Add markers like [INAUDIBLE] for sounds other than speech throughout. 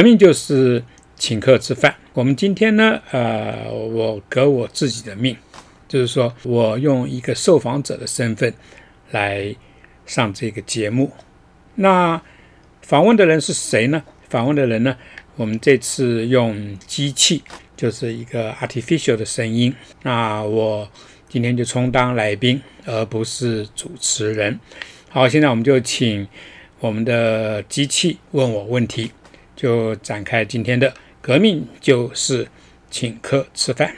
革命就是请客吃饭。我们今天呢，呃，我革我自己的命，就是说我用一个受访者的身份来上这个节目。那访问的人是谁呢？访问的人呢，我们这次用机器，就是一个 artificial 的声音。那我今天就充当来宾，而不是主持人。好，现在我们就请我们的机器问我问题。就展开今天的革命，就是请客吃饭。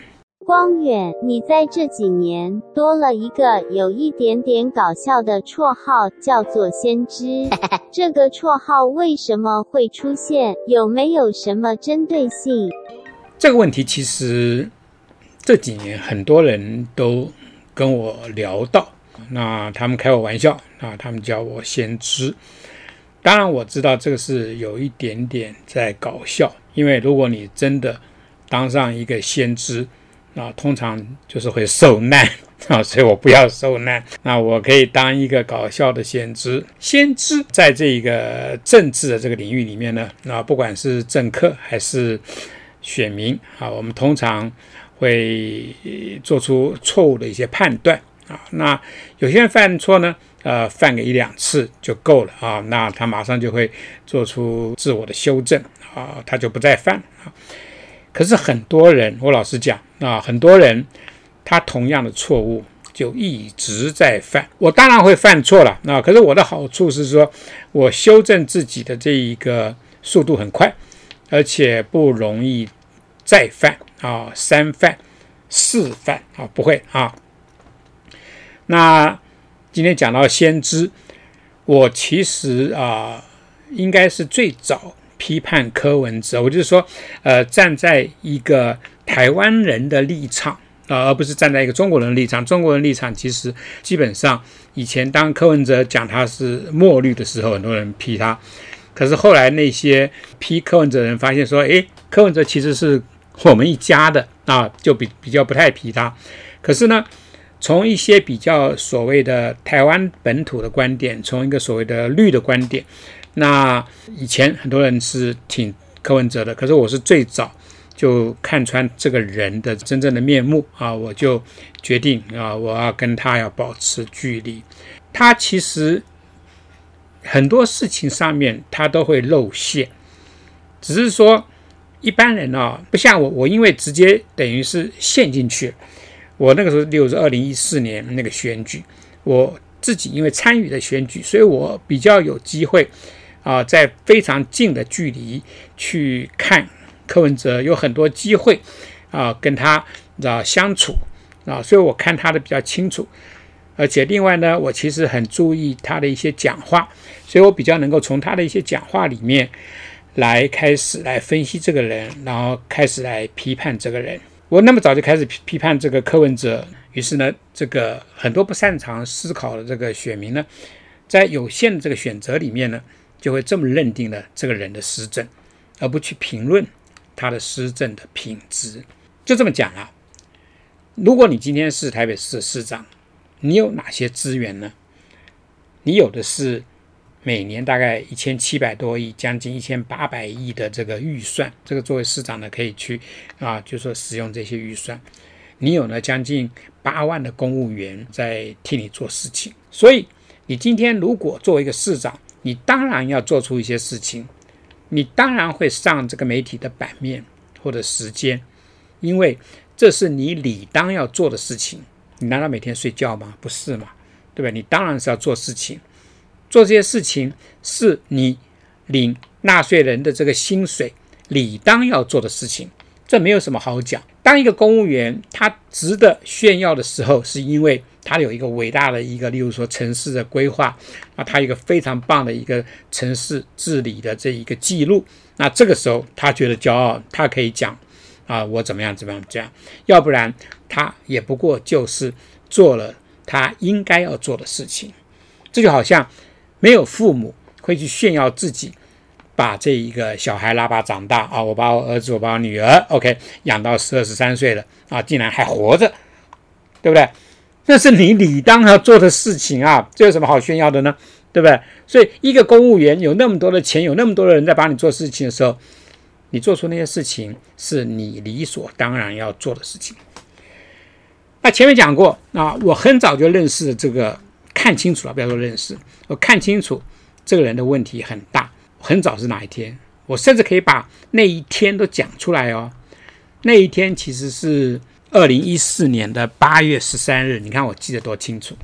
光远，你在这几年多了一个有一点点搞笑的绰号，叫做“先知”。[LAUGHS] 这个绰号为什么会出现？有没有什么针对性？这个问题其实这几年很多人都跟我聊到，那他们开我玩笑啊，他们叫我“先知”。当然我知道这个是有一点点在搞笑，因为如果你真的当上一个先知，那通常就是会受难啊，[LAUGHS] 所以我不要受难。那我可以当一个搞笑的先知。先知在这个政治的这个领域里面呢，那不管是政客还是选民啊，我们通常会做出错误的一些判断啊。那有些人犯错呢？呃，犯个一两次就够了啊，那他马上就会做出自我的修正啊，他就不再犯啊。可是很多人，我老实讲啊，很多人他同样的错误就一直在犯。我当然会犯错了啊，可是我的好处是说，我修正自己的这一个速度很快，而且不容易再犯啊，三犯四犯啊，不会啊。那。今天讲到先知，我其实啊，应该是最早批判柯文哲。我就是说，呃，站在一个台湾人的立场啊，而不是站在一个中国人立场。中国人立场其实基本上，以前当柯文哲讲他是墨绿的时候，很多人批他。可是后来那些批柯文哲的人发现说，诶，柯文哲其实是我们一家的啊，就比比较不太批他。可是呢？从一些比较所谓的台湾本土的观点，从一个所谓的绿的观点，那以前很多人是挺柯文哲的，可是我是最早就看穿这个人的真正的面目啊，我就决定啊，我要跟他要保持距离。他其实很多事情上面他都会露馅，只是说一般人啊，不像我，我因为直接等于是陷进去。我那个时候，例如是二零一四年那个选举，我自己因为参与的选举，所以我比较有机会啊，在非常近的距离去看柯文哲，有很多机会啊跟他啊相处啊，所以我看他的比较清楚。而且另外呢，我其实很注意他的一些讲话，所以我比较能够从他的一些讲话里面来开始来分析这个人，然后开始来批判这个人。我那么早就开始批批判这个柯文哲，于是呢，这个很多不擅长思考的这个选民呢，在有限的这个选择里面呢，就会这么认定了这个人的施政，而不去评论他的施政的品质。就这么讲啊，如果你今天是台北市市长，你有哪些资源呢？你有的是。每年大概一千七百多亿，将近一千八百亿的这个预算，这个作为市长呢可以去啊，就说使用这些预算。你有呢将近八万的公务员在替你做事情，所以你今天如果作为一个市长，你当然要做出一些事情，你当然会上这个媒体的版面或者时间，因为这是你理当要做的事情。你难道每天睡觉吗？不是嘛，对吧？你当然是要做事情。做这些事情是你领纳税人的这个薪水理当要做的事情，这没有什么好讲。当一个公务员他值得炫耀的时候，是因为他有一个伟大的一个，例如说城市的规划啊，他有一个非常棒的一个城市治理的这一个记录。那这个时候他觉得骄傲，他可以讲啊，我怎么样怎么样这样。要不然他也不过就是做了他应该要做的事情。这就好像。没有父母会去炫耀自己，把这一个小孩拉拔长大啊！我把我儿子，我把我女儿，OK，养到十二十三岁了啊，竟然还活着，对不对？那是你理当要做的事情啊！这有什么好炫耀的呢？对不对？所以，一个公务员有那么多的钱，有那么多的人在帮你做事情的时候，你做出那些事情是你理所当然要做的事情。那前面讲过啊，我很早就认识这个，看清楚了，不要说认识，我看清楚这个人的问题很大。很早是哪一天？我甚至可以把那一天都讲出来哦。那一天其实是二零一四年的八月十三日，你看我记得多清楚。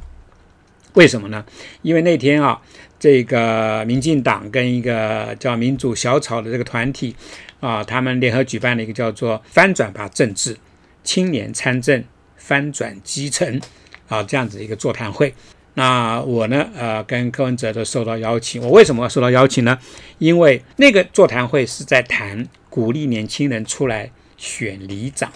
为什么呢？因为那天啊，这个民进党跟一个叫民主小草的这个团体啊，他们联合举办了一个叫做“翻转吧政治，青年参政，翻转基层”啊这样子一个座谈会。那我呢，呃，跟柯文哲都受到邀请。我为什么要受到邀请呢？因为那个座谈会是在谈鼓励年轻人出来选里长，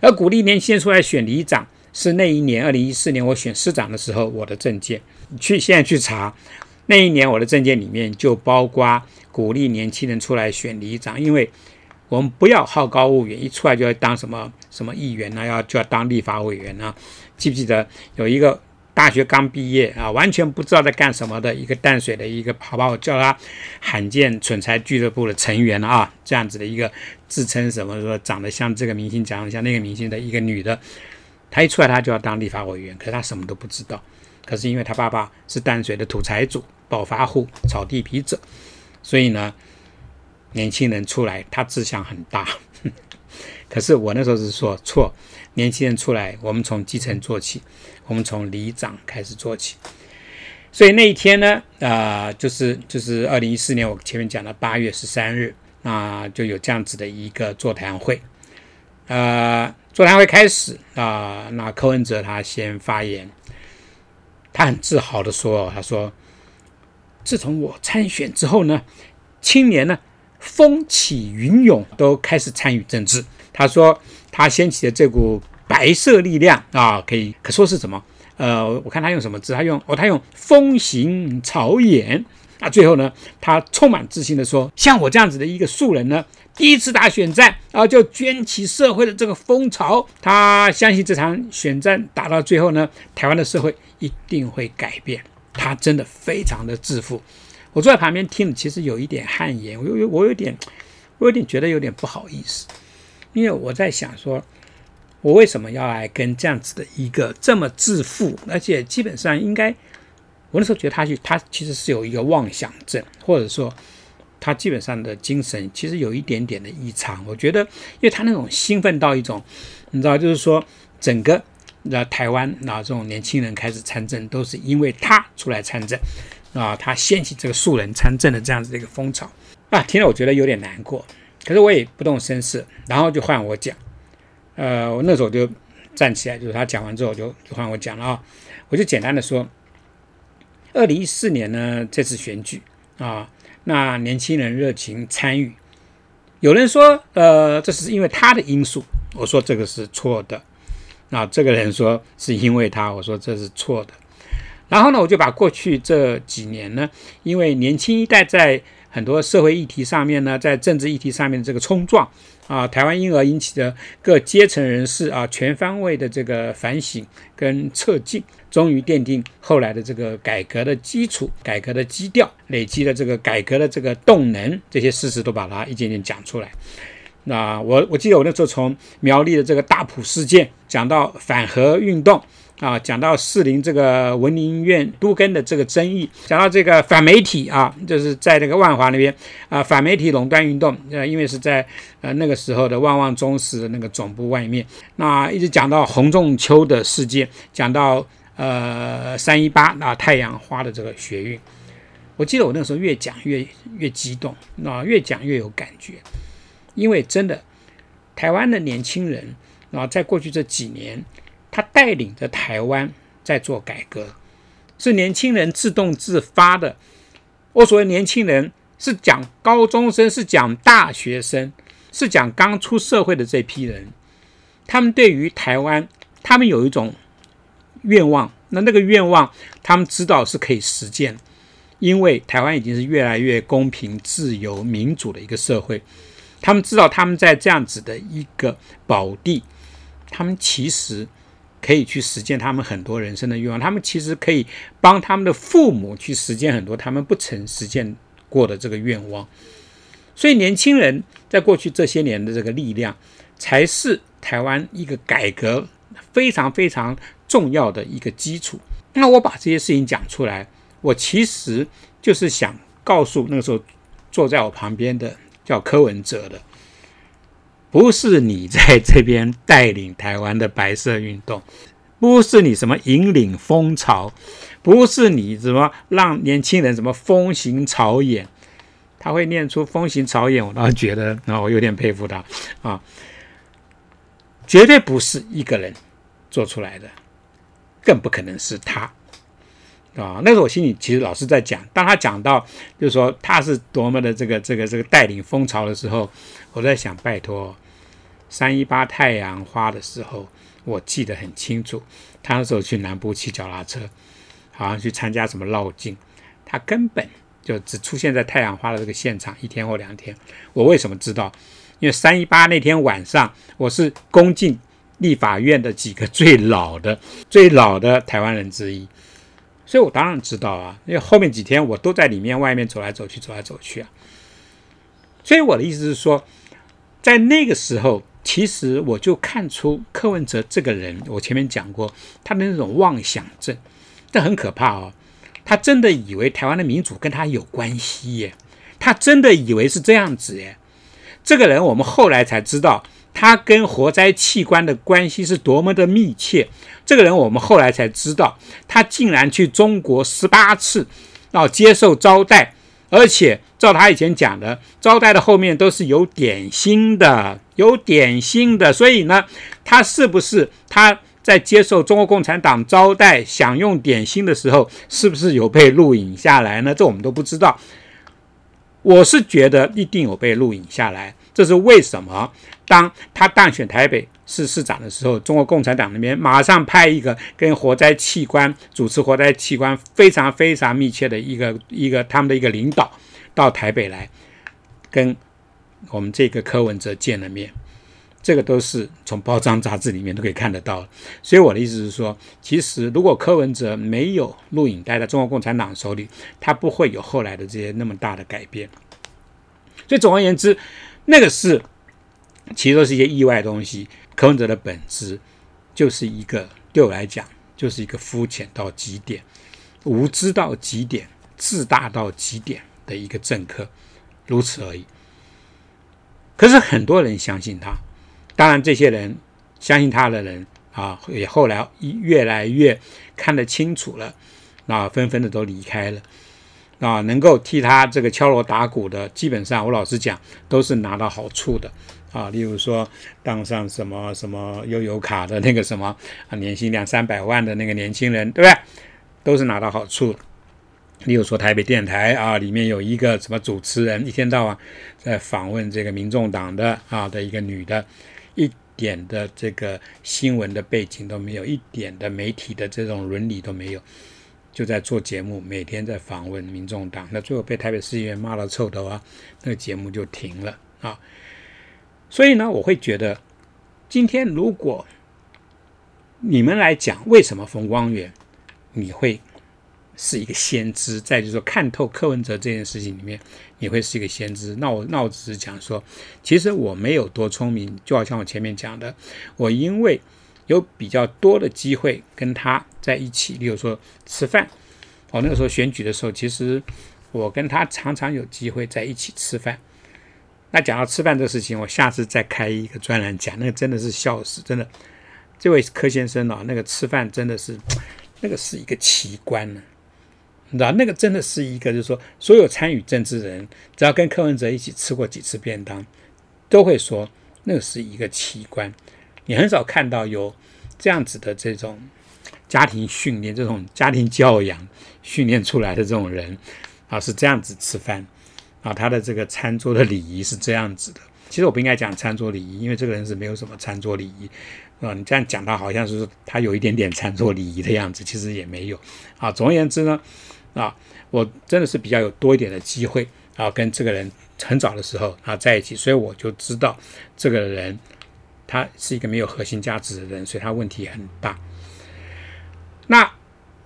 而鼓励年轻人出来选里长。是那一年，二零一四年我选市长的时候，我的证件去现在去查，那一年我的证件里面就包括鼓励年轻人出来选里长，因为我们不要好高骛远，一出来就要当什么什么议员呢，要就要当立法委员呢？记不记得有一个大学刚毕业啊，完全不知道在干什么的一个淡水的一个，好吧，我叫他罕见蠢材俱乐部的成员啊，这样子的一个自称什么说长得像这个明星，长得像那个明星的一个女的。他一出来，他就要当立法委员，可是他什么都不知道。可是因为他爸爸是淡水的土财主、暴发户、炒地皮者，所以呢，年轻人出来，他志向很大。可是我那时候是说错，年轻人出来，我们从基层做起，我们从里长开始做起。所以那一天呢，啊，就是就是二零一四年，我前面讲的八月十三日，那就有这样子的一个座谈会，呃。座谈会开始啊，那柯文哲他先发言，他很自豪的说：“他说，自从我参选之后呢，青年呢风起云涌，都开始参与政治。他说他掀起的这股白色力量啊，可以可说是什么？呃，我看他用什么字？他用哦，他用风行草偃。那最后呢，他充满自信的说：像我这样子的一个素人呢。”第一次打选战，然后就卷起社会的这个风潮。他相信这场选战打到最后呢，台湾的社会一定会改变。他真的非常的自负。我坐在旁边听，其实有一点汗颜，我有我有点，我有点觉得有点不好意思，因为我在想说，我为什么要来跟这样子的一个这么自负，而且基本上应该，我那时候觉得他去，他其实是有一个妄想症，或者说。他基本上的精神其实有一点点的异常，我觉得，因为他那种兴奋到一种，你知道，就是说整个那台湾那这种年轻人开始参政，都是因为他出来参政啊，他掀起这个素人参政的这样子的一个风潮啊，听了我觉得有点难过，可是我也不动声色，然后就换我讲，呃，我那时候就站起来，就是他讲完之后就就换我讲了啊，我就简单的说，二零一四年呢这次选举啊。那年轻人热情参与，有人说，呃，这是因为他的因素，我说这个是错的。那这个人说是因为他，我说这是错的。然后呢，我就把过去这几年呢，因为年轻一代在很多社会议题上面呢，在政治议题上面的这个冲撞。啊，台湾婴儿引起的各阶层人士啊，全方位的这个反省跟测进，终于奠定后来的这个改革的基础、改革的基调，累积了这个改革的这个动能，这些事实都把它一件件讲出来。那我我记得我那时候从苗栗的这个大埔事件讲到反核运动。啊，讲到士林这个文林院都根的这个争议，讲到这个反媒体啊，就是在这个万华那边啊，反媒体垄断运动，呃，因为是在呃那个时候的万旺中时那个总部外面，那一直讲到洪仲秋的事件，讲到呃三一八啊太阳花的这个学运，我记得我那时候越讲越越激动，啊，越讲越有感觉，因为真的台湾的年轻人啊，在过去这几年。他带领着台湾在做改革，是年轻人自动自发的。我所谓年轻人，是讲高中生，是讲大学生，是讲刚出社会的这批人。他们对于台湾，他们有一种愿望，那那个愿望，他们知道是可以实践，因为台湾已经是越来越公平、自由、民主的一个社会。他们知道，他们在这样子的一个宝地，他们其实。可以去实践他们很多人生的愿望，他们其实可以帮他们的父母去实践很多他们不曾实践过的这个愿望。所以年轻人在过去这些年的这个力量，才是台湾一个改革非常非常重要的一个基础。那我把这些事情讲出来，我其实就是想告诉那个时候坐在我旁边的叫柯文哲的，不是你在这边带领台湾的白色运动，不是你什么引领风潮，不是你什么让年轻人什么风行草偃。他会念出风行草偃，我倒是觉得啊，我有点佩服他啊，绝对不是一个人做出来的，更不可能是他啊。那时候我心里其实老是在讲，当他讲到就是说他是多么的这个这个这个带领风潮的时候，我在想，拜托，三一八太阳花的时候，我记得很清楚，他那时候去南部骑脚踏车，好像去参加什么绕境，他根本。就只出现在太阳花的这个现场一天或两天。我为什么知道？因为三一八那天晚上，我是攻进立法院的几个最老的、[LAUGHS] 最老的台湾人之一，所以我当然知道啊。因为后面几天我都在里面、外面走来走去、走来走去啊。所以我的意思是说，在那个时候，其实我就看出柯文哲这个人，我前面讲过他的那种妄想症，这很可怕哦。他真的以为台湾的民主跟他有关系耶？他真的以为是这样子耶？这个人我们后来才知道，他跟活摘器官的关系是多么的密切。这个人我们后来才知道，他竟然去中国十八次，要接受招待，而且照他以前讲的，招待的后面都是有点心的，有点心的。所以呢，他是不是他？在接受中国共产党招待、享用点心的时候，是不是有被录影下来呢？这我们都不知道。我是觉得一定有被录影下来。这是为什么？当他当选台北市市长的时候，中国共产党那边马上派一个跟活摘器官、主持活摘器官非常非常密切的一个一个他们的一个领导到台北来，跟我们这个柯文哲见了面。这个都是从包装杂志里面都可以看得到，所以我的意思是说，其实如果柯文哲没有录影带在中国共产党手里，他不会有后来的这些那么大的改变。所以总而言之，那个是其实都是一些意外东西。柯文哲的本质就是一个对我来讲就是一个肤浅到极点、无知到极点、自大到极点的一个政客，如此而已。可是很多人相信他。当然，这些人相信他的人啊，也后来越来越看得清楚了，啊，纷纷的都离开了，啊，能够替他这个敲锣打鼓的，基本上我老实讲，都是拿到好处的，啊，例如说当上什么什么悠游卡的那个什么啊，年薪两三百万的那个年轻人，对不对？都是拿到好处。例如说台北电台啊，里面有一个什么主持人，一天到晚在访问这个民众党的啊的一个女的。一点的这个新闻的背景都没有，一点的媒体的这种伦理都没有，就在做节目，每天在访问民众党，那最后被台北市议员骂到臭头啊，那个节目就停了啊。所以呢，我会觉得，今天如果你们来讲为什么冯光远，你会。是一个先知，再就是说看透柯文哲这件事情里面，你会是一个先知。那我那我只是讲说，其实我没有多聪明，就好像我前面讲的，我因为有比较多的机会跟他在一起，例如说吃饭。我那个时候选举的时候，其实我跟他常常有机会在一起吃饭。那讲到吃饭这事情，我下次再开一个专栏讲，那个真的是笑死，真的。这位柯先生啊，那个吃饭真的是，那个是一个奇观呢。你知道那个真的是一个，就是说，所有参与政治人，只要跟柯文哲一起吃过几次便当，都会说那个是一个奇观。你很少看到有这样子的这种家庭训练、这种家庭教养训练出来的这种人啊，是这样子吃饭啊，他的这个餐桌的礼仪是这样子的。其实我不应该讲餐桌礼仪，因为这个人是没有什么餐桌礼仪。啊，你这样讲他好像是他有一点点餐桌礼仪的样子，其实也没有。啊，总而言之呢，啊，我真的是比较有多一点的机会啊，跟这个人很早的时候啊在一起，所以我就知道这个人他是一个没有核心价值的人，所以他问题很大。那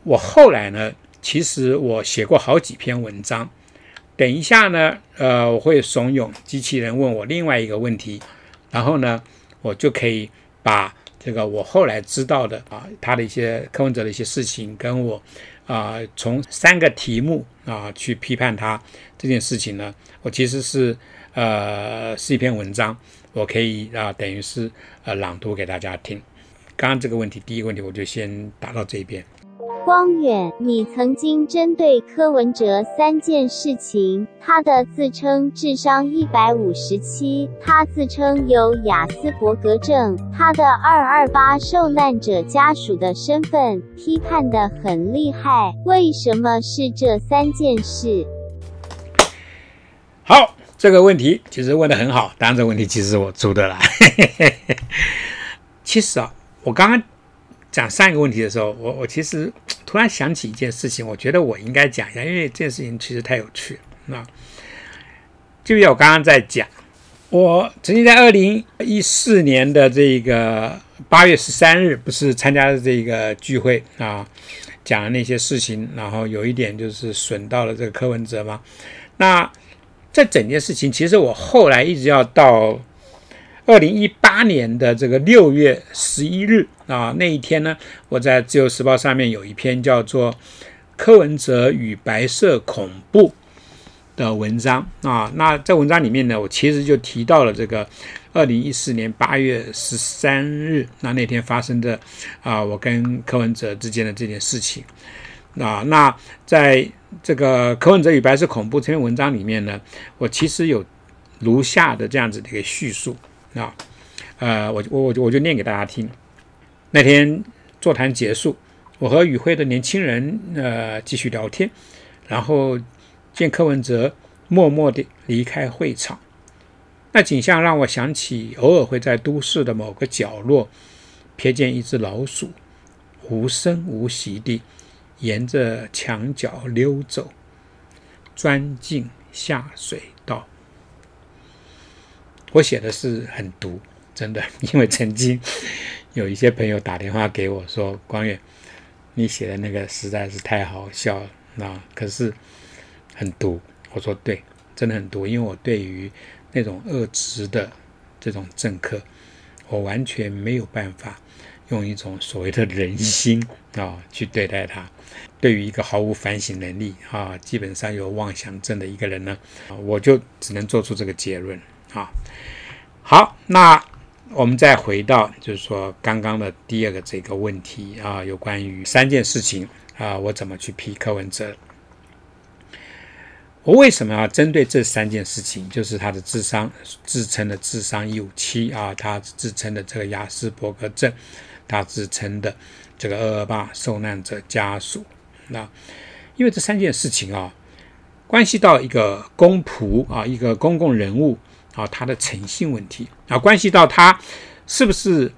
我后来呢，其实我写过好几篇文章，等一下呢，呃，我会怂恿机器人问我另外一个问题，然后呢，我就可以把这个我后来知道的啊，他的一些柯文哲的一些事情，跟我啊从三个题目啊去批判他这件事情呢，我其实是呃是一篇文章，我可以啊等于是呃朗读给大家听。刚刚这个问题，第一个问题我就先答到这边。光远，你曾经针对柯文哲三件事情，他的自称智商一百五十七，他自称有雅斯伯格症，他的二二八受难者家属的身份，批判的很厉害。为什么是这三件事？好，这个问题其实问的很好，当然这个问题其实是我出的啦。[LAUGHS] 其实啊，我刚刚。讲上一个问题的时候，我我其实突然想起一件事情，我觉得我应该讲一下，因为这件事情其实太有趣了。那就像我刚刚在讲，我曾经在二零一四年的这个八月十三日，不是参加了这个聚会啊，讲的那些事情，然后有一点就是损到了这个柯文哲嘛。那这整件事情，其实我后来一直要到。二零一八年的这个六月十一日啊，那一天呢，我在自由时报上面有一篇叫做《柯文哲与白色恐怖》的文章啊。那在文章里面呢，我其实就提到了这个二零一四年八月十三日那那天发生的啊，我跟柯文哲之间的这件事情啊。那在这个《柯文哲与白色恐怖》这篇文章里面呢，我其实有如下的这样子的一个叙述。啊，呃，我我我我就念给大家听。那天座谈结束，我和与会的年轻人呃继续聊天，然后见柯文哲默默地离开会场。那景象让我想起，偶尔会在都市的某个角落瞥见一只老鼠，无声无息地沿着墙角溜走，钻进下水。我写的是很毒，真的，[LAUGHS] 因为曾经有一些朋友打电话给我说：“光远，你写的那个实在是太好笑了。”那可是很毒。我说：“对，真的很毒，因为我对于那种恶质的这种政客，我完全没有办法用一种所谓的人心啊去对待他。对于一个毫无反省能力啊，基本上有妄想症的一个人呢，我就只能做出这个结论。”啊，好，那我们再回到，就是说刚刚的第二个这个问题啊，有关于三件事情啊，我怎么去批柯文哲？我为什么要针对这三件事情？就是他的智商自称的智商一五七啊，他自称的这个雅斯伯格症，他自称的这个二二八受难者家属。那因为这三件事情啊，关系到一个公仆啊，一个公共人物。啊，他的诚信问题啊，关系到他是不是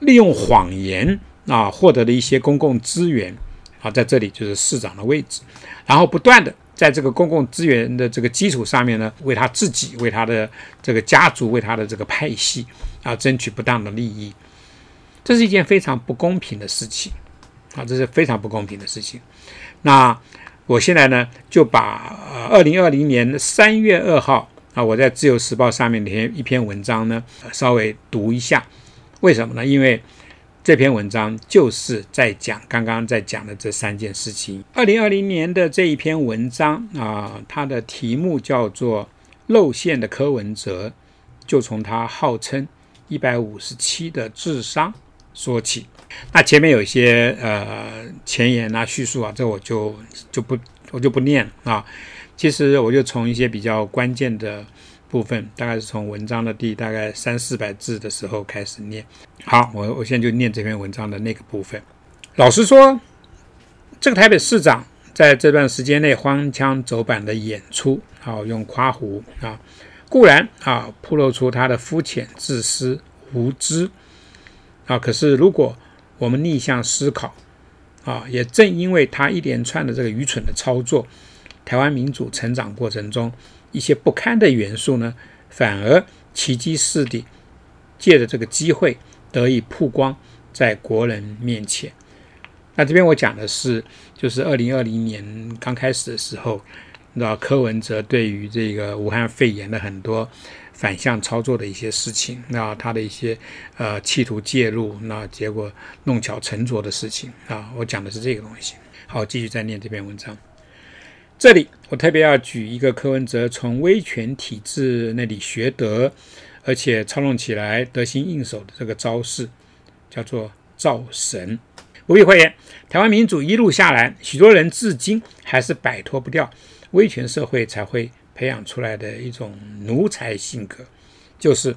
利用谎言啊获得了一些公共资源啊，在这里就是市长的位置，然后不断的在这个公共资源的这个基础上面呢，为他自己、为他的这个家族、为他的这个派系啊争取不当的利益，这是一件非常不公平的事情啊，这是非常不公平的事情。那我现在呢，就把呃二零二零年三月二号。啊，我在《自由时报》上面的一篇文章呢，稍微读一下。为什么呢？因为这篇文章就是在讲刚刚在讲的这三件事情。二零二零年的这一篇文章啊，它的题目叫做《露馅的柯文哲》，就从他号称一百五十七的智商说起。那前面有一些呃前言啊、叙述啊，这我就就不我就不念啊。其实我就从一些比较关键的部分，大概是从文章的第大概三四百字的时候开始念。好，我我现在就念这篇文章的那个部分。老实说，这个台北市长在这段时间内荒腔走板的演出，好 [LAUGHS] 用夸胡啊，固然啊暴露出他的肤浅、自私、无知啊。可是如果我们逆向思考啊，也正因为他一连串的这个愚蠢的操作。台湾民主成长过程中，一些不堪的元素呢，反而奇迹似的借着这个机会得以曝光在国人面前。那这边我讲的是，就是二零二零年刚开始的时候，你知道柯文哲对于这个武汉肺炎的很多反向操作的一些事情，那他的一些呃企图介入，那结果弄巧成拙的事情啊，我讲的是这个东西。好，继续再念这篇文章。这里我特别要举一个柯文哲从威权体制那里学得，而且操弄起来得心应手的这个招式，叫做造神。不必讳言，台湾民主一路下来，许多人至今还是摆脱不掉威权社会才会培养出来的一种奴才性格，就是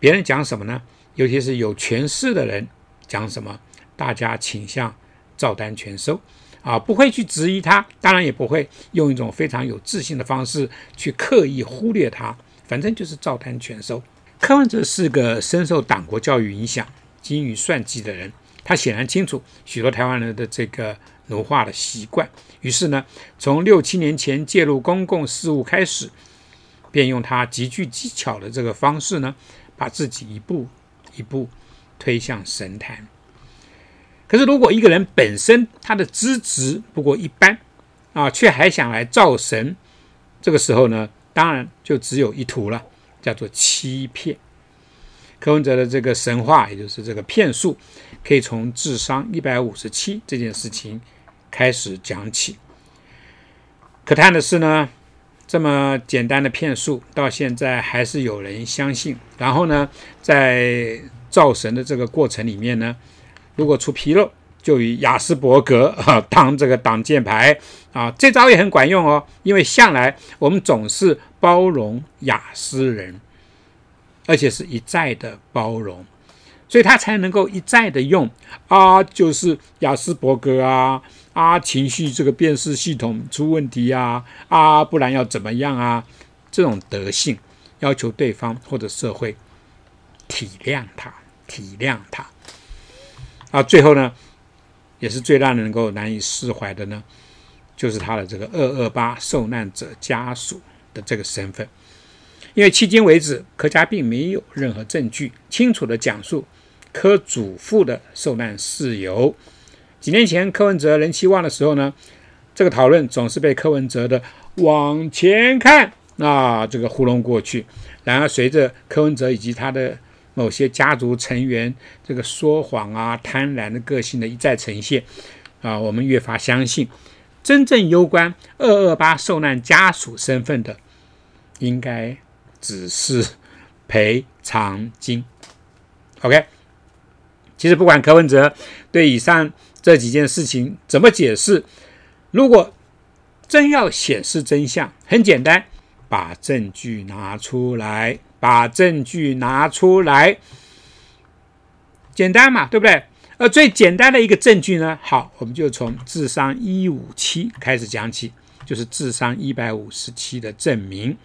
别人讲什么呢？尤其是有权势的人讲什么，大家倾向照单全收啊，不会去质疑他，当然也不会用一种非常有自信的方式去刻意忽略他，反正就是照单全收。柯文哲是个深受党国教育影响、精于算计的人。他显然清楚许多台湾人的这个奴化的习惯，于是呢，从六七年前介入公共事务开始，便用他极具技巧的这个方式呢，把自己一步一步推向神坛。可是，如果一个人本身他的资质不过一般啊，却还想来造神，这个时候呢，当然就只有一途了，叫做欺骗。柯文哲的这个神话，也就是这个骗术，可以从智商一百五十七这件事情开始讲起。可叹的是呢，这么简单的骗术，到现在还是有人相信。然后呢，在造神的这个过程里面呢，如果出纰漏，就以雅斯伯格啊当这个挡箭牌啊，这招也很管用哦，因为向来我们总是包容雅思人。而且是一再的包容，所以他才能够一再的用啊，就是雅斯伯格啊啊，情绪这个辨识系统出问题啊啊，不然要怎么样啊？这种德性要求对方或者社会体谅他，体谅他啊。最后呢，也是最让人能够难以释怀的呢，就是他的这个二二八受难者家属的这个身份。因为迄今为止，柯家并没有任何证据清楚地讲述柯祖父的受难事由。几年前柯文哲人气旺的时候呢，这个讨论总是被柯文哲的往前看啊这个糊弄过去。然而，随着柯文哲以及他的某些家族成员这个说谎啊、贪婪的个性的一再呈现啊，我们越发相信，真正攸关二二八受难家属身份的，应该。只是赔偿金，OK。其实不管柯文哲对以上这几件事情怎么解释，如果真要显示真相，很简单，把证据拿出来，把证据拿出来，简单嘛，对不对？而最简单的一个证据呢，好，我们就从智商一五七开始讲起，就是智商一百五十七的证明。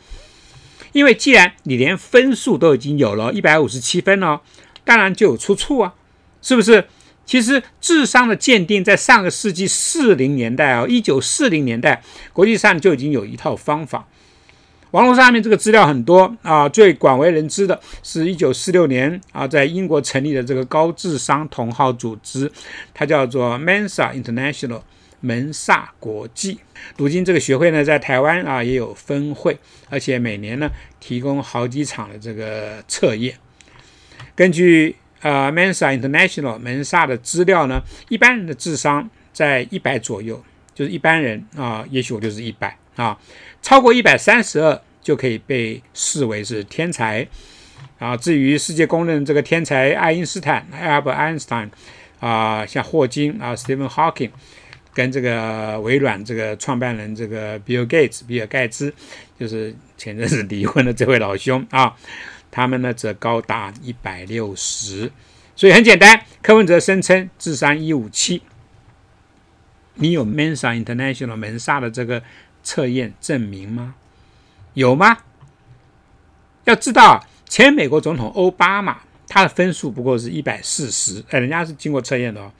因为既然你连分数都已经有了，一百五十七分哦，当然就有出处啊，是不是？其实智商的鉴定在上个世纪四零年代啊，一九四零年代，国际上就已经有一套方法。网络上面这个资料很多啊，最广为人知的是一九四六年啊，在英国成立的这个高智商同好组织，它叫做 Mensa International。门萨国际，如今这个学会呢，在台湾啊也有分会，而且每年呢提供好几场的这个测验。根据呃 Mensa International 门萨的资料呢，一般人的智商在一百左右，就是一般人啊，也许我就是一百啊，超过一百三十二就可以被视为是天才啊。至于世界公认这个天才爱因斯坦 Albert Einstein 啊，像霍金啊，Stephen Hawking。跟这个微软这个创办人这个比尔盖茨，比尔盖茨就是前阵子离婚的这位老兄啊，他们呢则高达一百六十，所以很简单，柯文哲声称智商一五七，你有门萨 International 门萨的这个测验证明吗？有吗？要知道，前美国总统奥巴马他的分数不过是一百四十，哎，人家是经过测验的哦。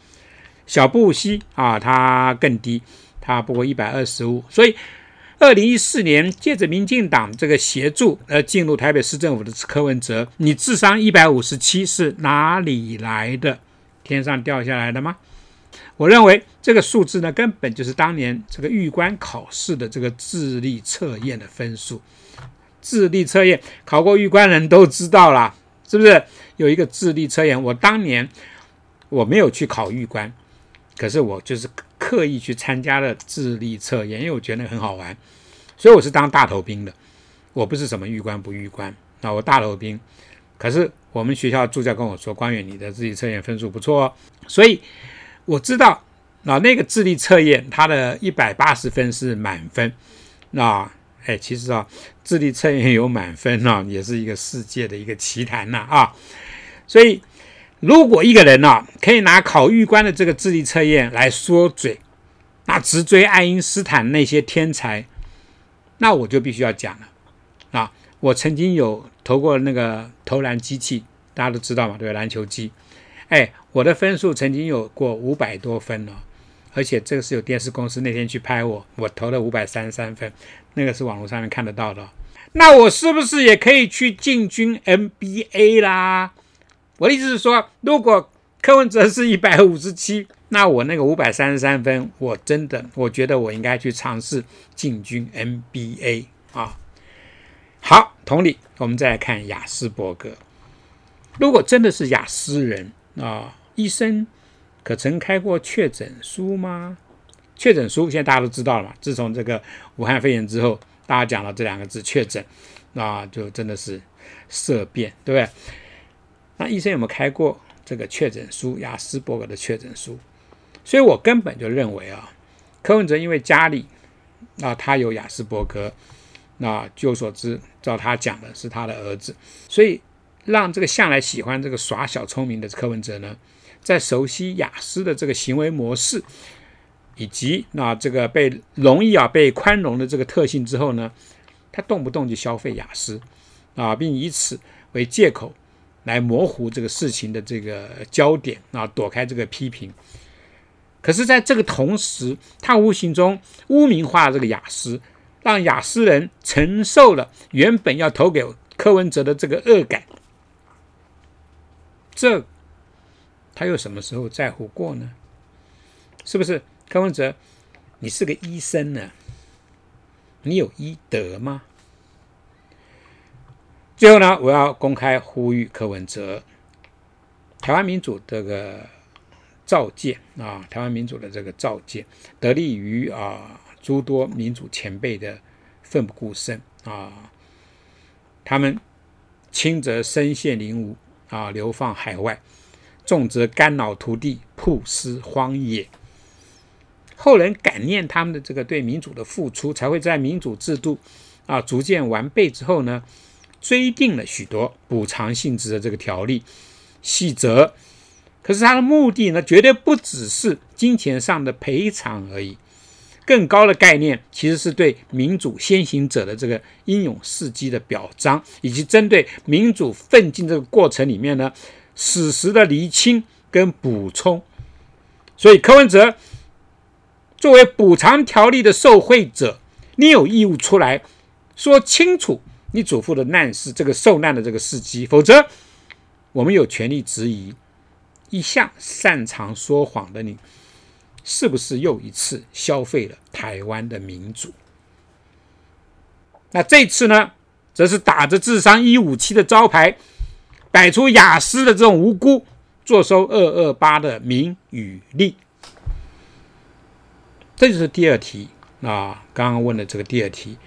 小布希啊，他更低，他不过一百二十五。所以，二零一四年借着民进党这个协助而进入台北市政府的柯文哲，你智商一百五十七是哪里来的？天上掉下来的吗？我认为这个数字呢，根本就是当年这个预官考试的这个智力测验的分数。智力测验考过预官人都知道啦，是不是有一个智力测验？我当年我没有去考预官，可是我就是刻意去参加了智力测验，因为我觉得很好玩，所以我是当大头兵的。我不是什么预官不预官啊，我大头兵。可是我们学校助教跟我说：“关远，你的智力测验分数不错哦。”所以我知道啊，那个智力测验它的一百八十分是满分。那哎，其实啊，智力测验有满分啊，也是一个世界的一个奇谈呐啊。所以如果一个人呢，可以拿考预官的这个智力测验来说嘴，那直追爱因斯坦那些天才，那我就必须要讲了啊。我曾经有投过那个投篮机器，大家都知道嘛，对吧？篮球机，哎，我的分数曾经有过五百多分哦，而且这个是有电视公司那天去拍我，我投了五百三十三分，那个是网络上面看得到的。那我是不是也可以去进军 NBA 啦？我的意思是说，如果柯文哲是一百五十七，那我那个五百三十三分，我真的我觉得我应该去尝试进军 NBA 啊。好，同理，我们再来看雅斯伯格。如果真的是雅思人啊，医生可曾开过确诊书吗？确诊书现在大家都知道了嘛。自从这个武汉肺炎之后，大家讲了这两个字“确诊”，那就真的是色变，对不对？那医生有没有开过这个确诊书？雅斯伯格的确诊书？所以我根本就认为啊，柯文哲因为家里啊，他有雅斯伯格。那据我所知，照他讲的是他的儿子，所以让这个向来喜欢这个耍小聪明的柯文哲呢，在熟悉雅思的这个行为模式，以及那这个被容易啊被宽容的这个特性之后呢，他动不动就消费雅思啊，并以此为借口来模糊这个事情的这个焦点啊，躲开这个批评。可是，在这个同时，他无形中污名化这个雅思。让雅思人承受了原本要投给柯文哲的这个恶感，这他又什么时候在乎过呢？是不是柯文哲？你是个医生呢，你有医德吗？最后呢，我要公开呼吁柯文哲，台湾民主这个造舰啊，台湾民主的这个造舰，得力于啊。诸多民主前辈的奋不顾身啊，他们轻则身陷囹圄啊，流放海外；重则肝脑涂地，曝尸荒野。后人感念他们的这个对民主的付出，才会在民主制度啊逐渐完备之后呢，追定了许多补偿性质的这个条例细则。可是他的目的呢，绝对不只是金钱上的赔偿而已。更高的概念，其实是对民主先行者的这个英勇事迹的表彰，以及针对民主奋进这个过程里面呢，史实的厘清跟补充。所以柯文哲作为补偿条例的受贿者，你有义务出来说清楚你祖父的难事，这个受难的这个事迹，否则我们有权利质疑一向擅长说谎的你。是不是又一次消费了台湾的民主？那这次呢，则是打着智商一五七的招牌，摆出雅思的这种无辜，坐收二二八的名与利。这就是第二题啊，刚刚问的这个第二题，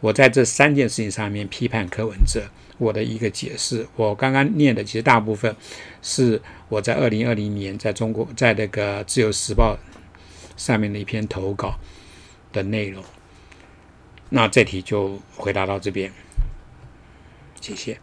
我在这三件事情上面批判柯文哲。我的一个解释，我刚刚念的其实大部分是我在二零二零年在中国在那个自由时报上面的一篇投稿的内容。那这题就回答到这边，谢谢。